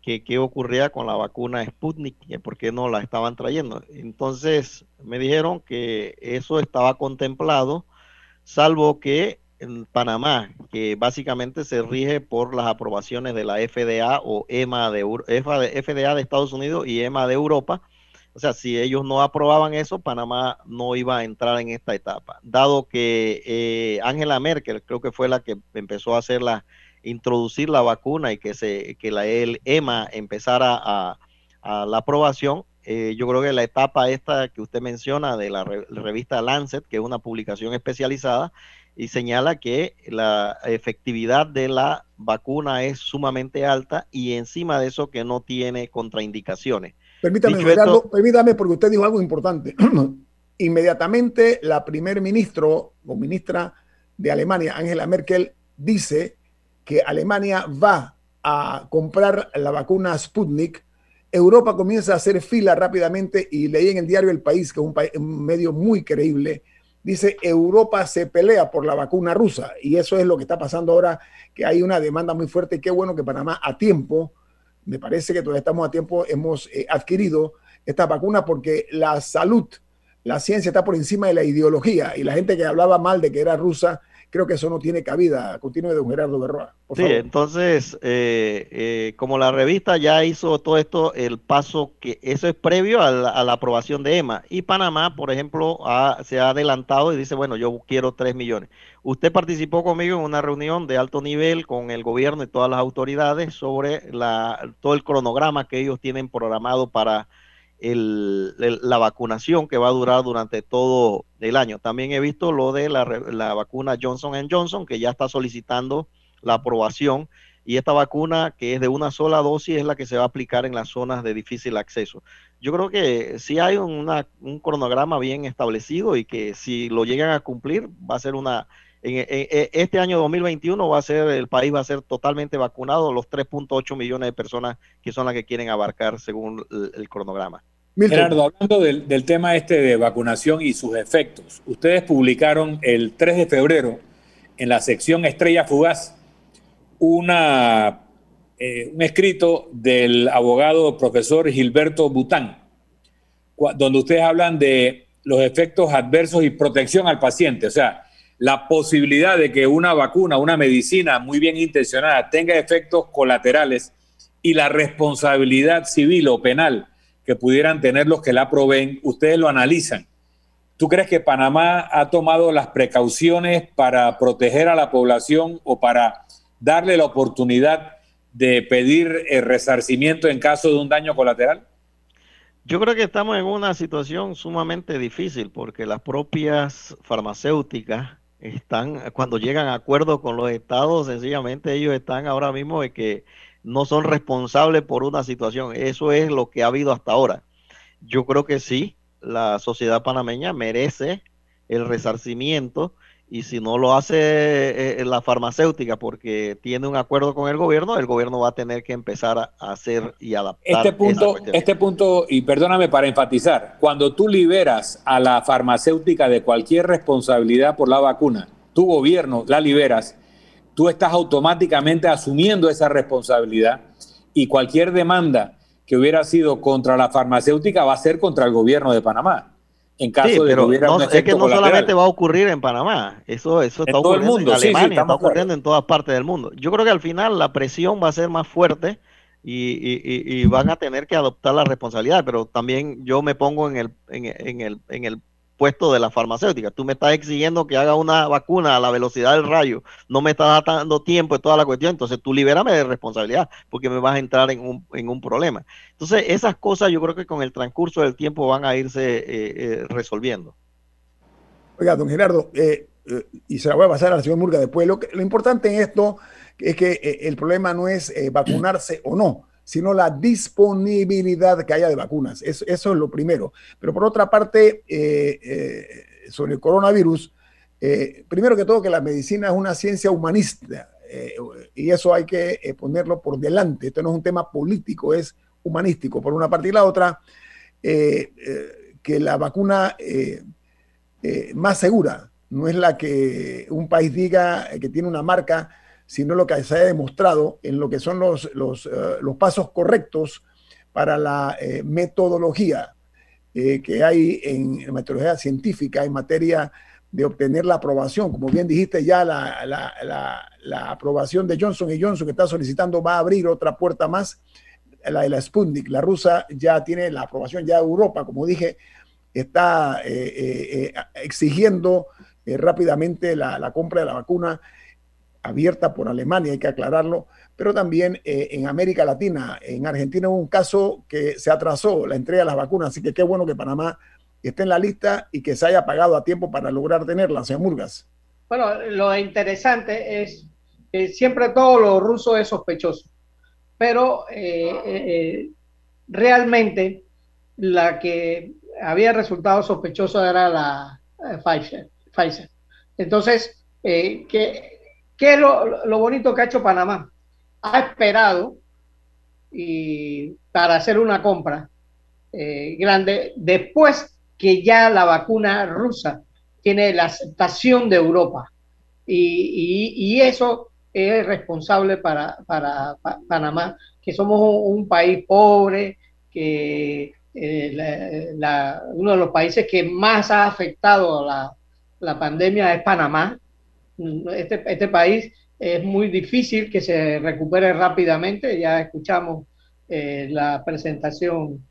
que qué ocurría con la vacuna Sputnik, que por qué no la estaban trayendo. Entonces me dijeron que eso estaba contemplado, salvo que en Panamá, que básicamente se rige por las aprobaciones de la FDA o EMA de, FDA de Estados Unidos y EMA de Europa. O sea, si ellos no aprobaban eso, Panamá no iba a entrar en esta etapa. Dado que eh, Angela Merkel creo que fue la que empezó a hacer la introducir la vacuna y que, se, que la el EMA empezara a, la aprobación, eh, yo creo que la etapa esta que usted menciona de la, revista Lancet, que es una publicación especializada, y señala que la efectividad de la vacuna es sumamente alta y encima de eso que no tiene contraindicaciones. Permítame, permítame porque usted dijo algo importante. [clears throat] Inmediatamente la primer ministro o ministra de Alemania, Angela Merkel, dice que Alemania va a comprar la vacuna Sputnik, Europa comienza a hacer fila rápidamente y leí en el diario El País, que es un, medio muy creíble, dice Europa se pelea por la vacuna rusa y eso es lo que está pasando ahora, que hay una demanda muy fuerte. Qué bueno que Panamá a tiempo, me parece que todavía estamos a tiempo, hemos eh, adquirido esta vacuna porque la salud, la ciencia está por encima de la ideología. Y la gente que hablaba mal de que era rusa creo que eso no tiene cabida. Continúe, don Gerardo Berroa. sí, entonces, eh, eh, como la revista ya hizo todo esto, el paso que eso es previo a la, aprobación de EMA. Y Panamá, por ejemplo, se ha adelantado y dice, bueno, yo quiero 3 millones. Usted participó conmigo en una reunión de alto nivel con el gobierno y todas las autoridades sobre la, todo el cronograma que ellos tienen programado para el, la vacunación que va a durar durante todo el año. También he visto lo de la, la vacuna Johnson Johnson, que ya está solicitando la aprobación. Y esta vacuna, que es de una sola dosis, es la que se va a aplicar en las zonas de difícil acceso. Yo creo que si hay un cronograma bien establecido y que si lo llegan a cumplir, va a ser una... En, este año 2021 va a ser, el país va a ser totalmente vacunado, los 3.8 millones de personas que son las que quieren abarcar según el cronograma. Gerardo, hablando del, tema este de vacunación y sus efectos, ustedes publicaron el 3 de febrero en la sección Estrella Fugaz una, eh, un escrito del abogado profesor Gilberto Bután, donde ustedes hablan de los efectos adversos y protección al paciente, o sea, la posibilidad de que una vacuna, una medicina muy bien intencionada tenga efectos colaterales y la responsabilidad civil o penal que pudieran tener los que la proveen, ustedes lo analizan. ¿Tú crees que Panamá ha tomado las precauciones para proteger a la población o para darle la oportunidad de pedir el resarcimiento en caso de un daño colateral? Yo creo que estamos en una situación sumamente difícil porque las propias farmacéuticas están, cuando llegan a acuerdo con los estados, sencillamente ellos están ahora mismo de que no son responsables por una situación. Eso es lo que ha habido hasta ahora. Yo creo que sí, la sociedad panameña merece el resarcimiento y si no lo hace eh, la farmacéutica porque tiene un acuerdo con el gobierno, el gobierno va a tener que empezar a hacer y adaptar. Este punto, este punto, y perdóname para enfatizar, cuando tú liberas a la farmacéutica de cualquier responsabilidad por la vacuna, tu gobierno la liberas, tú estás automáticamente asumiendo esa responsabilidad y cualquier demanda que hubiera sido contra la farmacéutica va a ser contra el gobierno de Panamá en caso de que hubiera no, Es que no solamente va a ocurrir en Panamá, eso, eso está ocurriendo en Alemania, está ocurriendo en todas partes del mundo. Yo creo que al final la presión va a ser más fuerte y, van a tener que adoptar la responsabilidad, pero también yo me pongo en el, en el, en el puesto de la farmacéutica. Tú me estás exigiendo que haga una vacuna a la velocidad del rayo, no me estás dando tiempo y toda la cuestión, entonces tú libérame de responsabilidad porque me vas a entrar en un, en un problema. Entonces, esas cosas yo creo que con el transcurso del tiempo van a irse eh, eh, resolviendo. Oiga, don Gerardo, eh, y se la voy a pasar a la señora Murga después, lo, que, lo importante en esto es que el problema no es vacunarse o no, sino la disponibilidad que haya de vacunas. Eso, es lo primero. Pero por otra parte, eh, eh, sobre el coronavirus, eh, primero que todo que la medicina es una ciencia humanista y eso hay que ponerlo por delante. Esto no es un tema político, es humanístico por una parte y la otra, que la vacuna más segura no es la que un país diga que tiene una marca sino lo que se ha demostrado en lo que son los, los, eh, pasos correctos para la eh, metodología eh, que hay en, metodología científica en materia de obtener la aprobación. Como bien dijiste, ya la, la, aprobación de Johnson y Johnson que está solicitando va a abrir otra puerta más, la de la Sputnik. La rusa ya tiene la aprobación, ya Europa, como dije, está exigiendo rápidamente la compra de la vacuna abierta por Alemania, hay que aclararlo, pero también eh, en América Latina, en Argentina hubo un caso que se atrasó la entrega de las vacunas, así que qué bueno que Panamá esté en la lista y que se haya pagado a tiempo para lograr tenerlas, señor Murgas. Bueno, lo interesante es que siempre todo lo ruso es sospechoso, pero eh, eh, realmente la que había resultado sospechoso era la Pfizer. Pfizer. Entonces, que ¿Qué es lo, bonito que ha hecho Panamá? Ha esperado y para hacer una compra eh, grande después que ya la vacuna rusa tiene la aceptación de Europa. Y, eso es responsable para, Panamá, que somos un, país pobre, que eh, uno de los países que más ha afectado la, la pandemia es Panamá este, este país es muy difícil que se recupere rápidamente. Ya escuchamos eh, la presentación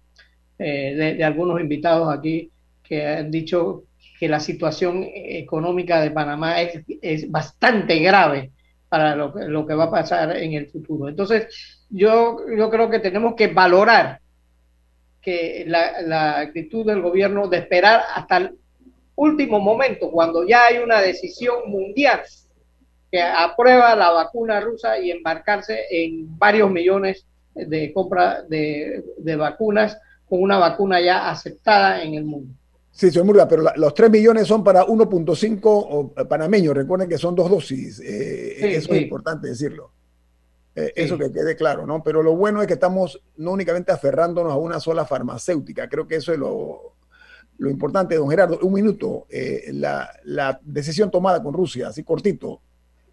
eh, de, algunos invitados aquí que han dicho que la situación económica de Panamá es, es bastante grave para lo, lo, que va a pasar en el futuro. Entonces, yo, yo creo que tenemos que valorar que la, la actitud del gobierno de esperar hasta último momento, cuando ya hay una decisión mundial que aprueba la vacuna rusa y embarcarse en varios millones de compra de, vacunas con una vacuna ya aceptada en el mundo. Sí, señor Murga, pero los 3 millones son para 1.5 panameños. Recuerden que son dos dosis. Eh, eso es importante decirlo. Eh, eso que quede claro, ¿no? Pero lo bueno es que estamos no únicamente aferrándonos a una sola farmacéutica. Creo que eso es lo, lo importante, don Gerardo, un minuto, eh, la, decisión tomada con Rusia, así cortito.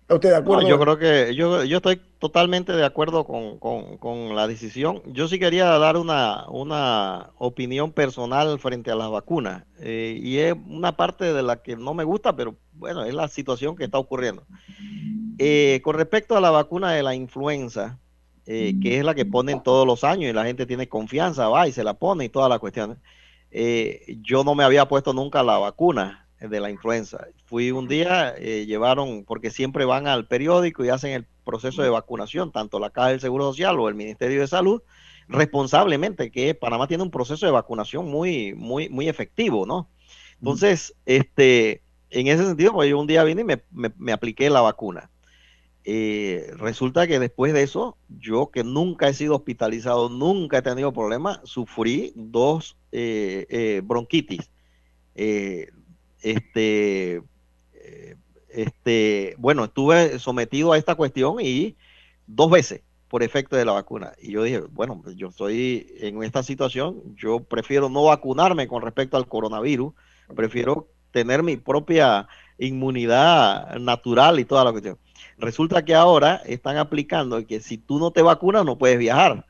¿Está usted de acuerdo? yo creo que yo, yo estoy totalmente de acuerdo con, la decisión. Yo sí quería dar una, una opinión personal frente a las vacunas. Eh, y es una parte de la que no me gusta, pero bueno, es la situación que está ocurriendo. Eh, con respecto a la vacuna de la influenza, que es la que ponen todos los años y la gente tiene confianza, va y se la pone y toda la cuestión. Eh, yo no me había puesto nunca la vacuna de la influenza. Fui un día, eh, llevaron, porque siempre van al periódico y hacen el proceso de vacunación, tanto la Caja del Seguro Social o el Ministerio de Salud, responsablemente, que Panamá tiene un proceso de vacunación muy, muy, muy efectivo, ¿no? Entonces, este, en ese sentido, pues yo un día vine y me, me, apliqué la vacuna. Eh, resulta que después de eso, yo que nunca he sido hospitalizado, nunca he tenido problemas, sufrí dos eh, eh, bronquitis. este, este, bueno, estuve sometido a esta cuestión y dos veces por efecto de la vacuna. Y yo dije, bueno, yo estoy en esta situación, yo prefiero no vacunarme con respecto al coronavirus, prefiero tener mi propia inmunidad natural y toda la cuestión. Resulta que ahora están aplicando que si tú no te vacunas no puedes viajar.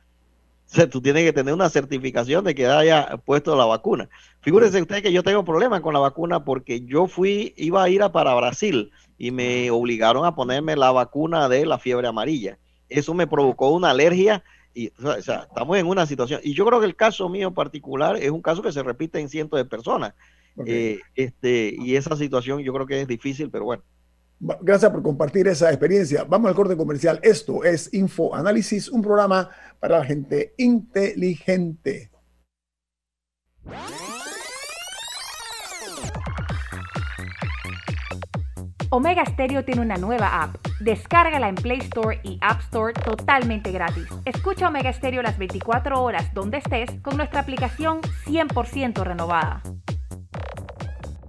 O sea, tú tienes que tener una certificación de que haya puesto la vacuna. Figúrense ustedes que yo tengo problemas con la vacuna porque yo fui, iba a ir a para Brasil y me obligaron a ponerme la vacuna de la fiebre amarilla eso me provocó una alergia y o sea, estamos en una situación. Y yo creo que el caso mío particular es un caso que se repite en cientos de personas. Eh, este, y esa situación yo creo que es difícil, pero bueno. Gracias por compartir esa experiencia. Vamos al corte comercial. Esto es Info Análisis, un programa para la gente inteligente. Omega Stereo tiene una nueva app. Descárgala en Play Store y App Store totalmente gratis. Escucha Omega Stereo las 24 horas donde estés con nuestra aplicación 100% renovada.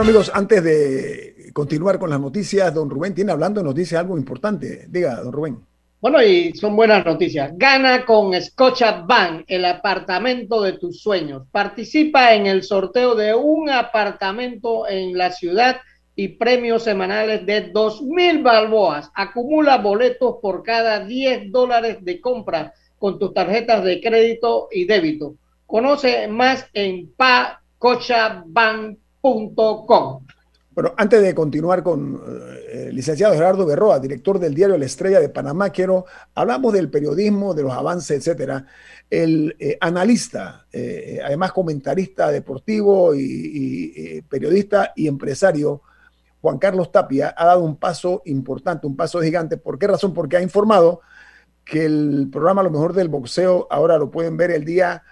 Amigos, antes de continuar con las noticias, don Rubén tiene hablando de noticias algo importante. Diga, don Rubén. Bueno, y son buenas noticias. Gana con Scotia Bank el apartamento de tus sueños. Participa en el sorteo de un apartamento en la ciudad y premios semanales de dos mil balboas. Acumula boletos por cada 10 dólares de compra con tus tarjetas de crédito y débito. Conoce más en pacochabank.com bueno, antes de continuar con eh, el licenciado Gerardo Berroa, director del diario La Estrella de Panamá, quiero, hablamos del periodismo, de los avances, etcétera. El eh, analista, eh, además comentarista deportivo y, periodista y empresario, Juan Carlos Tapia, ha dado un paso importante, un paso gigante. ¿Por qué razón? Porque ha informado que el programa Lo Mejor del Boxeo ahora lo pueden ver el día,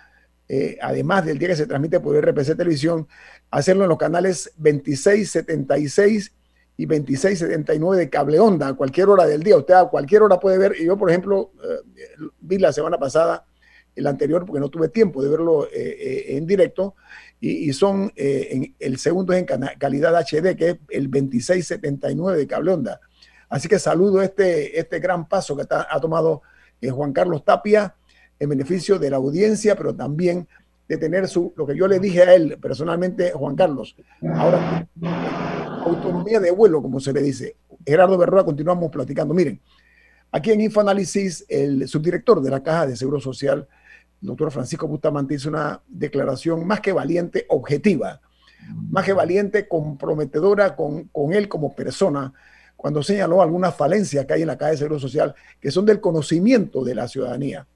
además del día que se transmite por RPC Televisión, hacerlo en los canales 2676 y 2679 de cable onda a cualquier hora del día. Usted a cualquier hora puede ver. Y yo, por ejemplo, eh, vi la semana pasada el anterior porque no tuve tiempo de verlo eh, eh, en directo. Y, son, en, el segundo es en calidad HD, que es el 2679 de cable onda. Así que saludo este, este gran paso que ha tomado Juan Carlos Tapia en beneficio de la audiencia, pero también de tener su, lo que yo le dije a él personalmente, Juan Carlos. Ahora, autonomía de vuelo, como se le dice. Gerardo Berroa, continuamos platicando. Miren, aquí en Infoanálisis, el subdirector de la Caja de Seguro Social, doctor Francisco Bustamante, hizo una declaración más que valiente, objetiva, más que valiente, comprometedora con, con él como persona, cuando señaló algunas falencias que hay en la Caja de Seguro Social que son del conocimiento de la ciudadanía.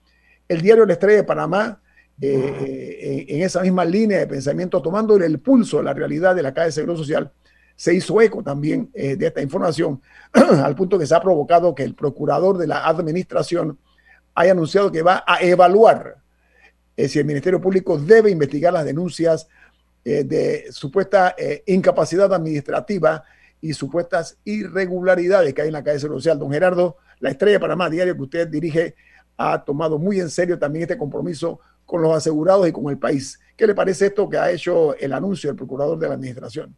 El diario La Estrella de Panamá, eh, en esa misma línea de pensamiento, tomando el pulso de la realidad de la Caja de Seguro Social, se hizo eco también de esta información, [clears throat] al punto que se ha provocado que el procurador de la administración haya anunciado que va a evaluar si el Ministerio Público debe investigar las denuncias eh, de supuesta eh, incapacidad administrativa y supuestas irregularidades que hay en la calle social. Don Gerardo, la estrella de Panamá, diario que usted dirige, ha tomado muy en serio también este compromiso con los asegurados y con el país. ¿Qué le parece esto que ha hecho el anuncio del procurador de la administración?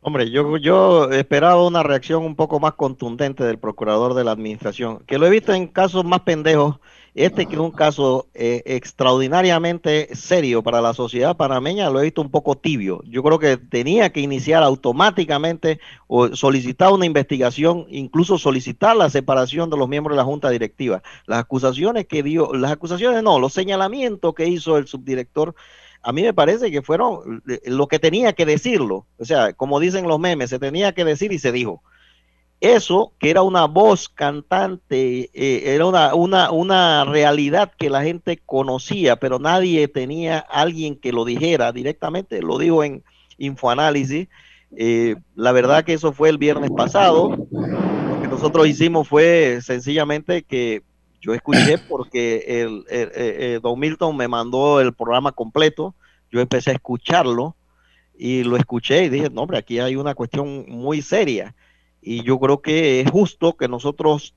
Hombre, yo, yo esperaba una reacción un poco más contundente del procurador de la administración, que lo he visto en casos más pendejos. Este que es un caso eh, extraordinariamente serio para la sociedad panameña, lo he visto un poco tibio. Yo creo que tenía que iniciar automáticamente o solicitar una investigación, incluso solicitar la separación de los miembros de la junta directiva. Las acusaciones que dio, las acusaciones no, los señalamientos que hizo el subdirector a mí me parece que fueron eh, lo que tenía que decirlo. O sea, como dicen los memes, se tenía que decir y se dijo. Eso, que era una voz cantante, eh, era una, una, una, realidad que la gente conocía, pero nadie tenía alguien que lo dijera directamente, lo dijo en Infoanálisis. Eh, la verdad que eso fue el viernes pasado. Lo que nosotros hicimos fue sencillamente que yo escuché [coughs] porque el, el, Don Milton me mandó el programa completo, yo empecé a escucharlo y lo escuché y dije, no, hombre, aquí hay una cuestión muy seria y yo creo que es justo que nosotros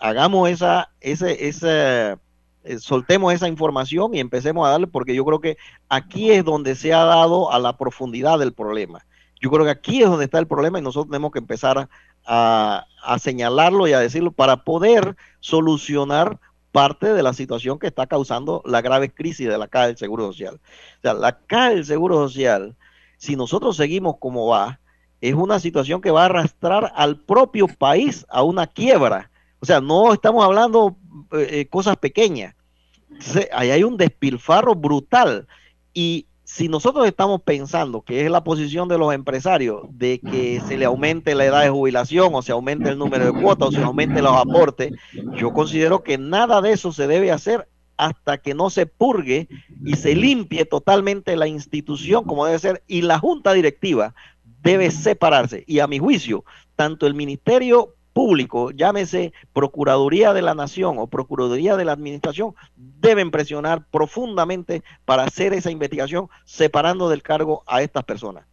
hagamos esa, ese, ese, eh, soltemos esa información y empecemos a darle, porque yo creo que aquí es donde se ha dado a la profundidad del problema. Yo creo que aquí es donde está el problema y nosotros tenemos que empezar a, señalarlo y a decirlo para poder solucionar parte de la situación que está causando la grave crisis de la caja del Seguro Social. O sea, la caja del Seguro Social, si nosotros seguimos como va, es una situación que va a arrastrar al propio país a una quiebra. O sea, no estamos hablando eh, eh cosas pequeñas. ahí hay un despilfarro brutal. Y si nosotros estamos pensando que es la posición de los empresarios de que se le aumente la edad de jubilación o se aumente el número de cuotas o se aumente los aportes, yo considero que nada de eso se debe hacer hasta que no se purgue y se limpie totalmente la institución como debe ser y la junta directiva debe separarse. Y a mi juicio, tanto el Ministerio público, llámese Procuraduría de la Nación o Procuraduría de la Administración, deben presionar profundamente para hacer esa investigación separando del cargo a estas personas.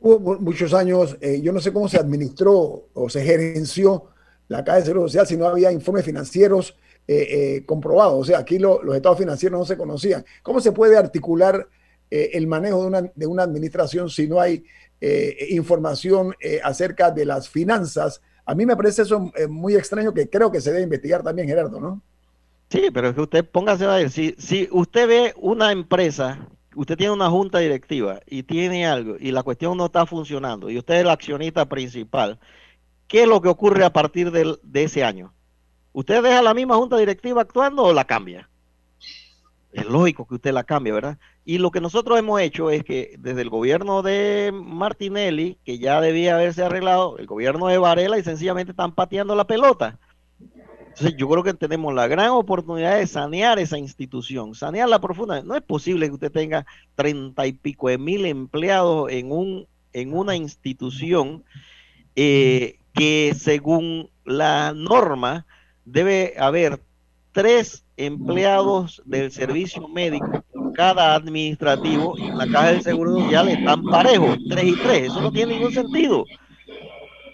Hubo muchos años, eh, yo no sé cómo se administró o se gerenció la Caja de Seguro Social si no había informes financieros eh, eh, comprobados. O sea, aquí los estados financieros no se conocían. ¿Cómo se puede articular el manejo de una, de una administración si no hay eh, información eh, acerca de las finanzas. A mí me parece eso eh, muy extraño que creo que se debe investigar también, Gerardo, ¿no? Sí, pero es que usted póngase a ver, si, si usted ve una empresa, usted tiene una junta directiva y tiene algo y la cuestión no está funcionando y usted es el accionista principal, ¿qué es lo que ocurre a partir de ese año? ¿Usted deja la misma junta directiva actuando o la cambia? Es lógico que usted la cambie, ¿verdad? Y lo que nosotros hemos hecho es que desde el gobierno de Martinelli, que ya debía haberse arreglado, el gobierno de Varela y sencillamente están pateando la pelota. Entonces yo creo que tenemos la gran oportunidad de sanear esa institución, sanearla profunda. No es posible que usted tenga treinta y pico de mil empleados en, un, en una institución eh, que según la norma debe haber tres empleados del servicio médico cada administrativo en la caja del seguro social están parejos, tres y tres. Eso no tiene ningún sentido.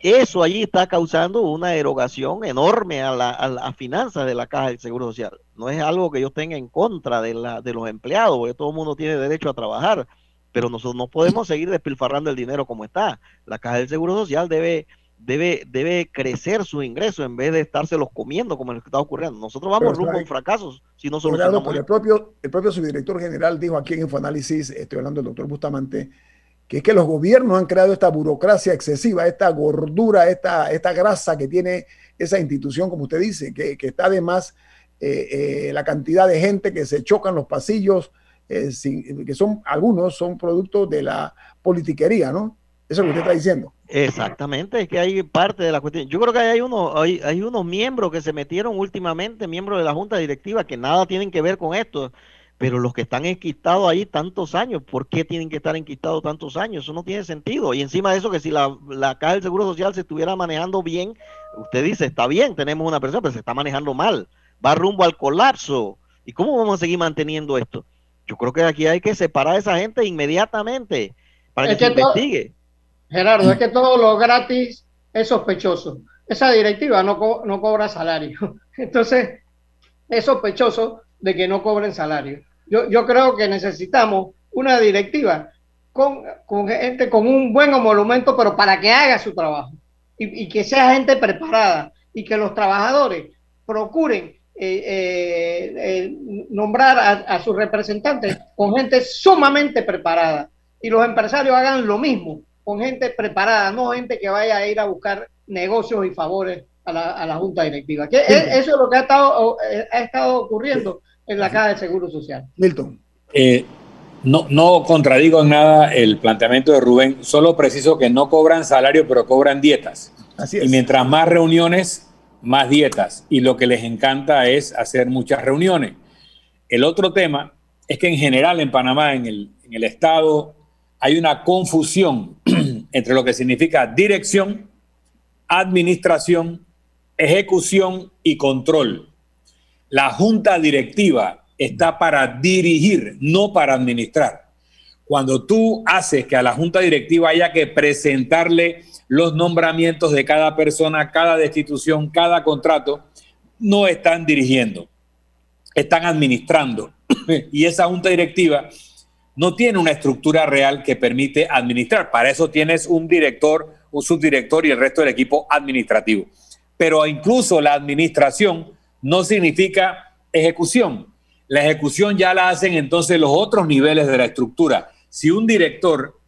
Eso allí está causando una erogación enorme a la, a finanzas de la caja del seguro social. No es algo que yo tenga en contra de, la, de los empleados, porque todo el mundo tiene derecho a trabajar, pero nosotros no podemos seguir despilfarrando el dinero como está. La caja del seguro social debe debe, debe crecer su ingreso en vez de estárselos comiendo como lo que está ocurriendo. Nosotros vamos rumbo a un fracaso si no solucionamos. el propio, el propio subdirector general dijo aquí en Infoanálisis, estoy hablando del doctor Bustamante, que es que los gobiernos han creado esta burocracia excesiva, esta gordura, esta, esta grasa que tiene esa institución, como usted dice, que, que está además eh, eh, la cantidad de gente que se chocan los pasillos, eh, que son algunos son productos de la politiquería, ¿no? Eso es lo que usted está diciendo. Exactamente, es que hay parte de la cuestión. Yo creo que hay unos, hay, hay unos miembros que se metieron últimamente, miembros de la Junta Directiva, que nada tienen que ver con esto, pero los que están enquistados ahí tantos años, ¿por qué tienen que estar enquistados tantos años? Eso no tiene sentido. Y encima de eso, que si la, la Caja del Seguro Social se estuviera manejando bien, usted dice, está bien, tenemos una persona, pero se está manejando mal, va rumbo al colapso. ¿Y cómo vamos a seguir manteniendo esto? Yo creo que aquí hay que separar a esa gente inmediatamente para que, se investigue. Gerardo, es que todo lo gratis es sospechoso. Esa directiva no, no cobra salario. [laughs] Entonces, es sospechoso de que no cobren salario. Yo, yo creo que necesitamos una directiva con, con, gente con un buen monumento, pero para que haga su trabajo y, y que sea gente preparada y que los trabajadores procuren eh, eh, eh, nombrar a, a, sus representantes con gente sumamente preparada y los empresarios hagan lo mismo con gente preparada, no gente que vaya a ir a buscar negocios y favores a la, a la junta directiva. Que eso es lo que ha estado, eh, ha estado ocurriendo en la Caja de Seguro Social. Milton. Eh, no, no contradigo en nada el planteamiento de Rubén, solo preciso que no cobran salario, pero cobran dietas. Así es. Y mientras más reuniones, más dietas. Y lo que les encanta es hacer muchas reuniones. El otro tema es que en general en Panamá, en el, en el Estado, hay una confusión entre lo que significa dirección, administración, ejecución y control. La junta directiva está para dirigir, no para administrar. Cuando tú haces que a la junta directiva haya que presentarle los nombramientos de cada persona, cada destitución, cada contrato, no están dirigiendo, están administrando. [clears throat] y esa junta directiva no tiene una estructura real que permite administrar. Para eso tienes un director, un subdirector y el resto del equipo administrativo. Pero incluso la administración no significa ejecución. La ejecución ya la hacen entonces los otros niveles de la estructura. Si un director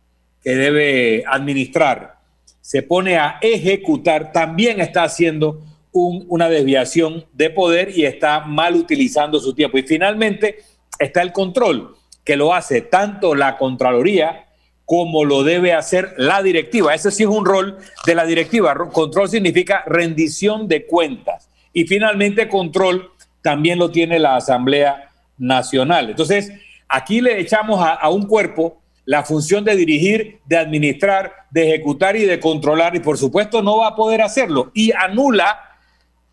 que debe administrar se pone a ejecutar, también está haciendo un, una desviación de poder y está mal utilizando su tiempo. Y finalmente está el control que lo hace tanto la Contraloría como lo debe hacer la directiva. Ese sí es un rol de la directiva. Control significa rendición de cuentas. Y finalmente control también lo tiene la Asamblea Nacional. Entonces, aquí le echamos a, a un cuerpo la función de dirigir, de administrar, de ejecutar y de controlar, y por supuesto no va a poder hacerlo. Y anula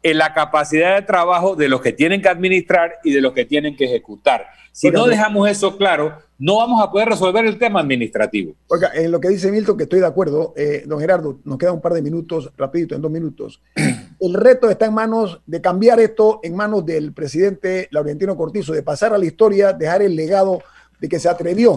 en la capacidad de trabajo de los que tienen que administrar y de los que tienen que ejecutar. Si no dejamos eso claro, no vamos a poder resolver el tema administrativo. Oiga, en lo que dice Milton, que estoy de acuerdo, eh, don Gerardo, nos queda un par de minutos, rapidito, en dos minutos. [clears throat] El reto está en manos de cambiar esto, en manos del presidente Laurentino Cortizo, de pasar a la historia, dejar el legado de que se atrevió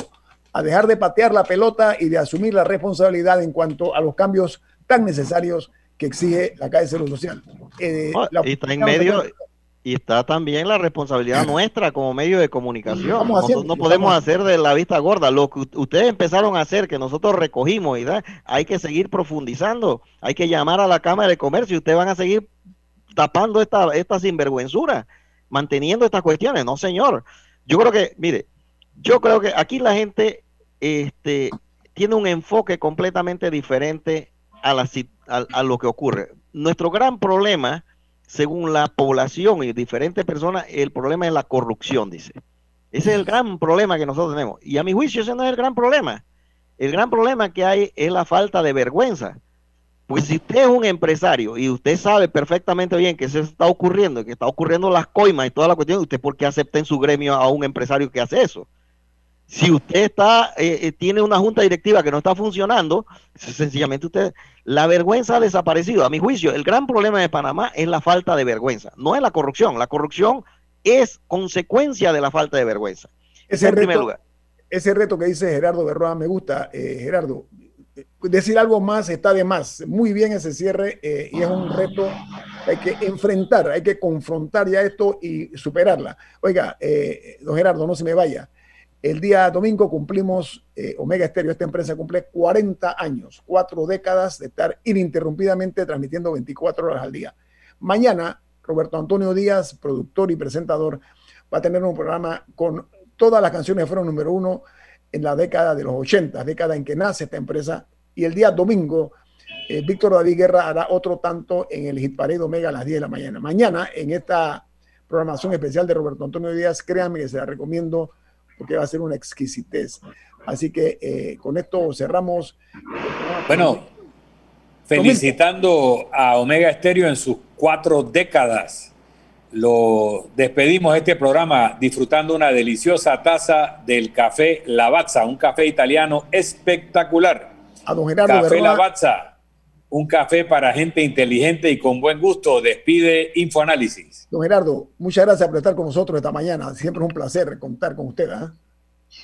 a dejar de patear la pelota y de asumir la responsabilidad en cuanto a los cambios tan necesarios que exige la calle Cero Social. Eh, no, y está en medio, y está también la responsabilidad nuestra como medio de comunicación. Nosotros no podemos hacer de la vista gorda. Lo que ustedes empezaron a hacer, que nosotros recogimos, y hay que seguir profundizando. Hay que llamar a la Cámara de Comercio y ustedes van a seguir tapando esta, esta sinvergüenzura, manteniendo estas cuestiones. No, señor. Yo creo que, mire, yo creo que aquí la gente este, tiene un enfoque completamente diferente a, la, a, lo que ocurre. Nuestro gran problema, según la población y diferentes personas, el problema es la corrupción, dice. Ese es el gran problema que nosotros tenemos. Y a mi juicio ese no es el gran problema. El gran problema que hay es la falta de vergüenza. Pues si usted es un empresario y usted sabe perfectamente bien que eso está ocurriendo, que está ocurriendo las coimas y toda la cuestión, ¿usted por qué acepta en su gremio a un empresario que hace eso? Si usted está, eh, eh, tiene una junta directiva que no está funcionando, sencillamente usted, la vergüenza ha desaparecido. A mi juicio, el gran problema de Panamá es la falta de vergüenza, no es la corrupción. La corrupción es consecuencia de la falta de vergüenza. Ese, en reto, primer lugar. ese reto que dice Gerardo Berroa me gusta. Eh, Gerardo, decir algo más está de más. Muy bien ese cierre eh, y es un reto hay que enfrentar, hay que confrontar ya esto y superarla. Oiga, eh, don Gerardo, no se me vaya. El día domingo cumplimos, eh, Omega Estéreo, esta empresa cumple 40 años, cuatro décadas de estar ininterrumpidamente transmitiendo 24 horas al día. Mañana, Roberto Antonio Díaz, productor y presentador, va a tener un programa con todas las canciones que fueron número uno en la década de los 80, década en que nace esta empresa. Y el día domingo Eh, Víctor David Guerra hará otro tanto en el Hit Parade Omega a las 10 de la mañana. Mañana, en esta programación especial de Roberto Antonio Díaz, créanme que se la recomiendo porque va a ser una exquisitez. Así que eh, con esto cerramos. Bueno, felicitando a Omega Estéreo en sus cuatro décadas. Lo despedimos este programa disfrutando una deliciosa taza del café Lavazza, un café italiano espectacular. A don Gerardo Café Lavazza, un café para gente inteligente y con buen gusto. Despide Infoanálisis. Don Gerardo, muchas gracias por estar con nosotros esta mañana. Siempre es un placer contar con usted. ¿eh?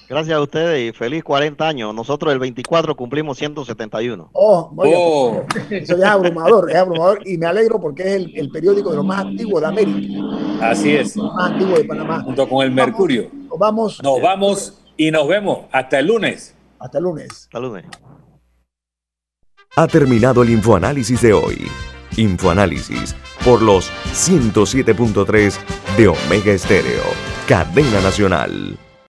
Gracias a ustedes y feliz 40 años. Nosotros el 24 cumplimos 171. Oh, oh. eso ya es abrumador, es abrumador y me alegro porque es el, periódico de los más antiguos de América. Así es. más antiguo de Panamá. Junto con el Mercurio. Nos vamos. Nos vamos y nos vemos. Hasta el lunes. Hasta el lunes. Hasta el lunes. Ha terminado el infoanálisis de hoy. Infoanálisis por los 107.3 de Omega Estéreo, cadena nacional.